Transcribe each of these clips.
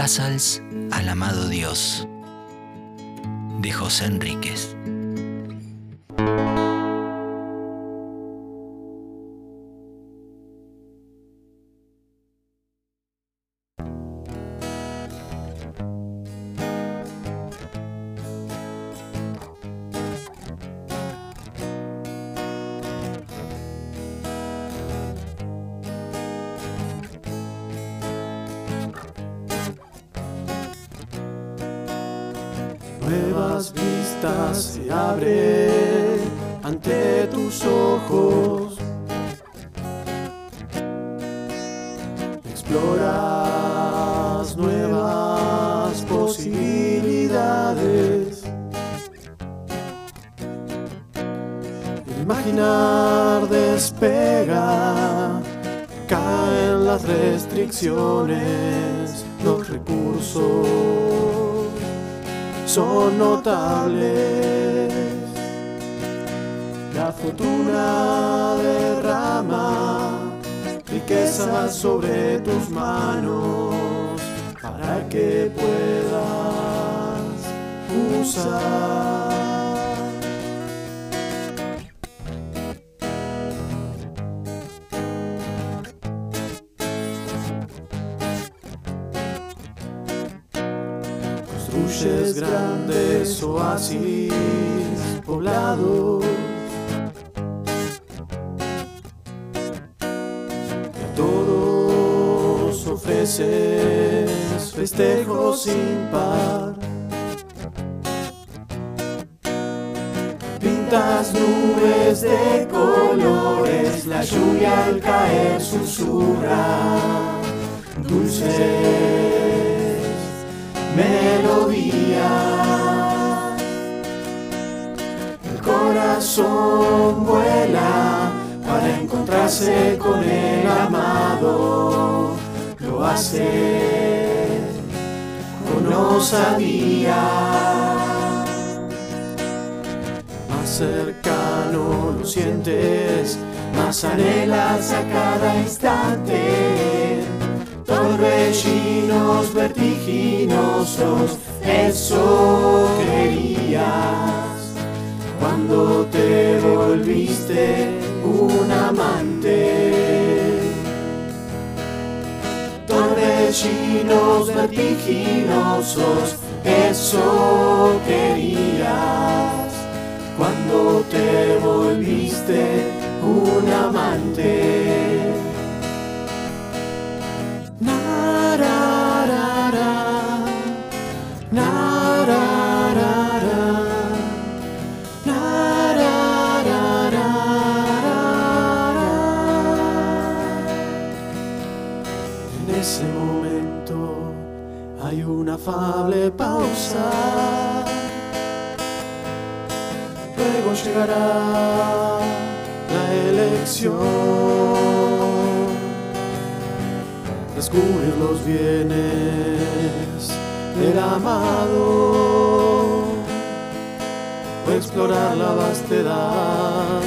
Casals al amado Dios de José Enríquez. Nuevas vistas se abren ante tus ojos. Exploras nuevas posibilidades. Imaginar despega, caen las restricciones, los recursos son notables. La fortuna derrama riquezas sobre tus manos para que puedas usar. Oasis poblados y a todos ofreces festejos sin par. Pintas nubes de colores, la lluvia al caer susurra dulces melodía. Corazón vuela para encontrarse con el amado. Lo hace con osadía. Más cercano lo sientes, más anhelas a cada instante torbellinos vertiginosos, eso querías cuando te volviste un amante. Torbellinos vertiginosos, eso querías cuando te volviste un amante. Hay una afable pausa. Luego llegará la elección descubrir los bienes del amado o explorar la vastedad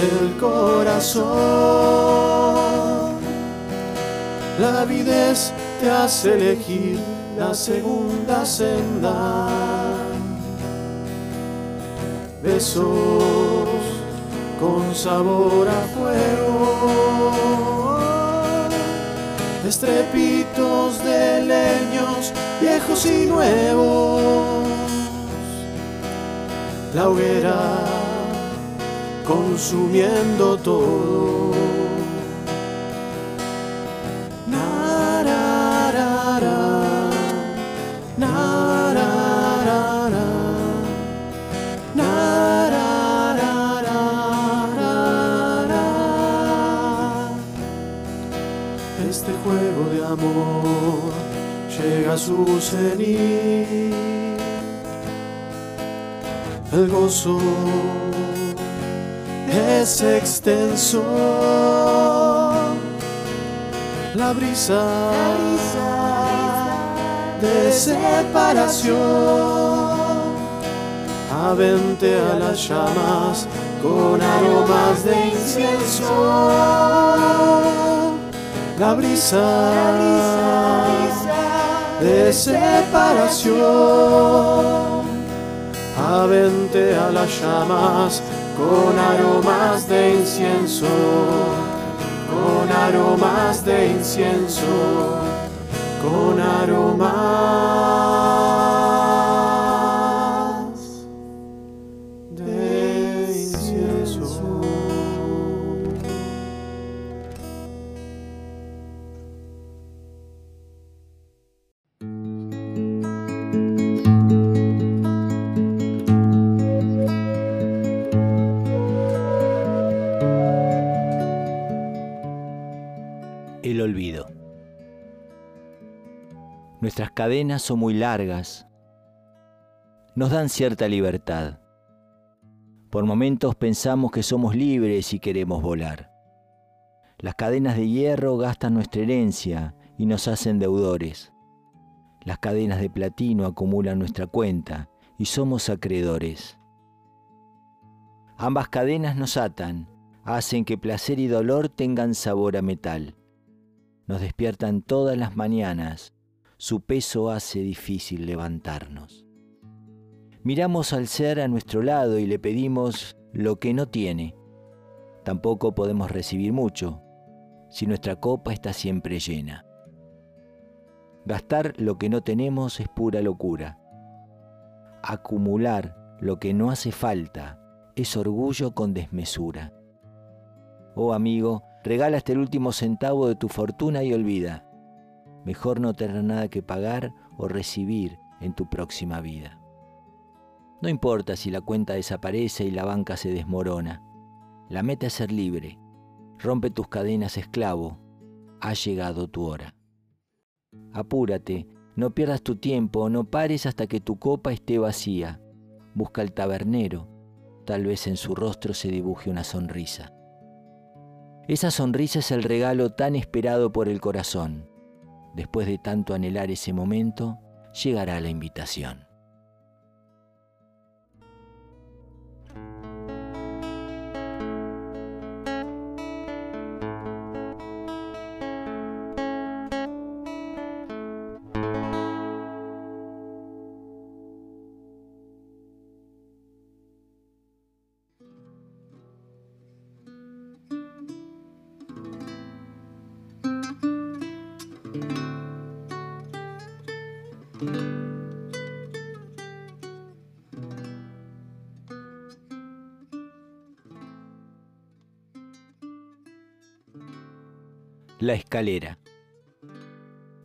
del corazón. La avidez te hace elegir la segunda senda. Besos con sabor a fuego estrepitos de leños viejos y nuevos. La hoguera consumiendo todo. Este juego de amor llega a su cenit. El gozo es extenso. La brisa, de separación. Avente a las llamas con aromas de incienso. La brisa, de separación. Avente a las llamas con aromas de incienso, con aromas de incienso, con aromas más. El olvido. Nuestras cadenas son muy largas, nos dan cierta libertad. Por momentos pensamos que somos libres y queremos volar. Las cadenas de hierro gastan nuestra herencia y nos hacen deudores. Las cadenas de platino acumulan nuestra cuenta y somos acreedores. Ambas cadenas nos atan, hacen que placer y dolor tengan sabor a metal. Nos despiertan todas las mañanas su peso hace difícil levantarnos. Miramos al ser a nuestro lado y le pedimos lo que no tiene. Tampoco podemos recibir mucho si nuestra copa está siempre llena. Gastar lo que no tenemos es pura locura. Acumular lo que no hace falta es orgullo con desmesura. Oh amigo, regala hasta el último centavo de tu fortuna y olvida mejor no tener nada que pagar o recibir en tu próxima vida. No importa si la cuenta desaparece y la banca se desmorona. La meta es ser libre. Rompe tus cadenas, esclavo. Ha llegado tu hora. Apúrate, no pierdas tu tiempo, no pares hasta que tu copa esté vacía. Busca al tabernero, tal vez en su rostro se dibuje una sonrisa. Esa sonrisa es el regalo tan esperado por el corazón. Después de tanto anhelar ese momento, llegará la invitación. La escalera.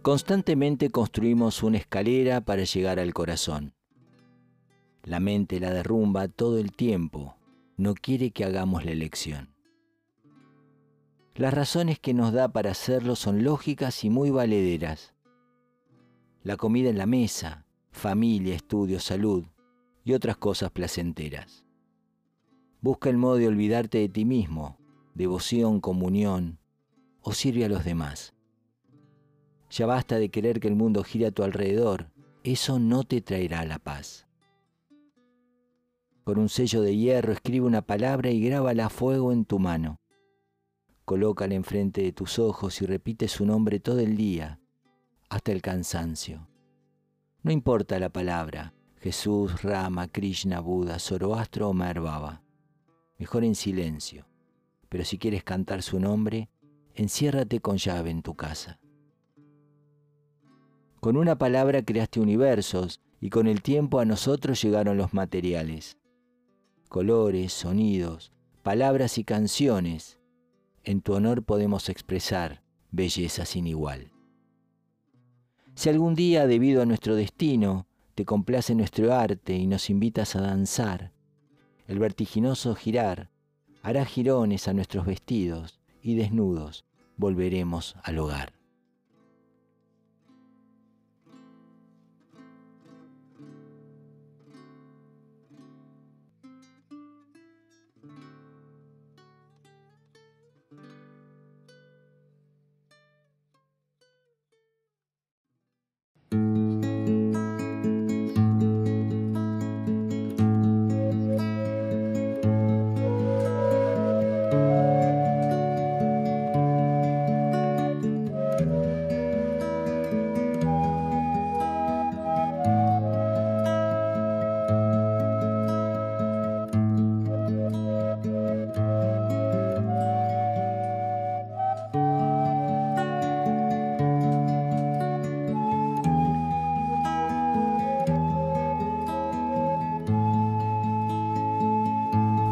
Constantemente construimos una escalera para llegar al corazón. La mente la derrumba todo el tiempo, no quiere que hagamos la elección. Las razones que nos da para hacerlo son lógicas y muy valederas. La comida en la mesa, familia, estudio, salud y otras cosas placenteras. Busca el modo de olvidarte de ti mismo, devoción, comunión, o sirve a los demás. Ya basta de querer que el mundo gire a tu alrededor, eso no te traerá la paz. Con un sello de hierro escribe una palabra y grábala a fuego en tu mano. Colócala enfrente de tus ojos y repite su nombre todo el día, hasta el cansancio. No importa la palabra, Jesús, Rama, Krishna, Buda, Zoroastro o Maharbaba. Mejor en silencio. Pero si quieres cantar su nombre, enciérrate con llave en tu casa. Con una palabra creaste universos y con el tiempo a nosotros llegaron los materiales. Colores, sonidos, palabras y canciones. En tu honor podemos expresar belleza sin igual. Si algún día, debido a nuestro destino, te complace nuestro arte y nos invitas a danzar, el vertiginoso girar hará girones a nuestros vestidos y desnudos volveremos al hogar.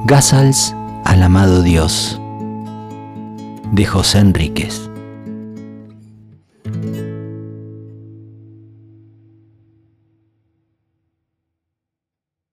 Gazals al amado Dios de José Enríquez.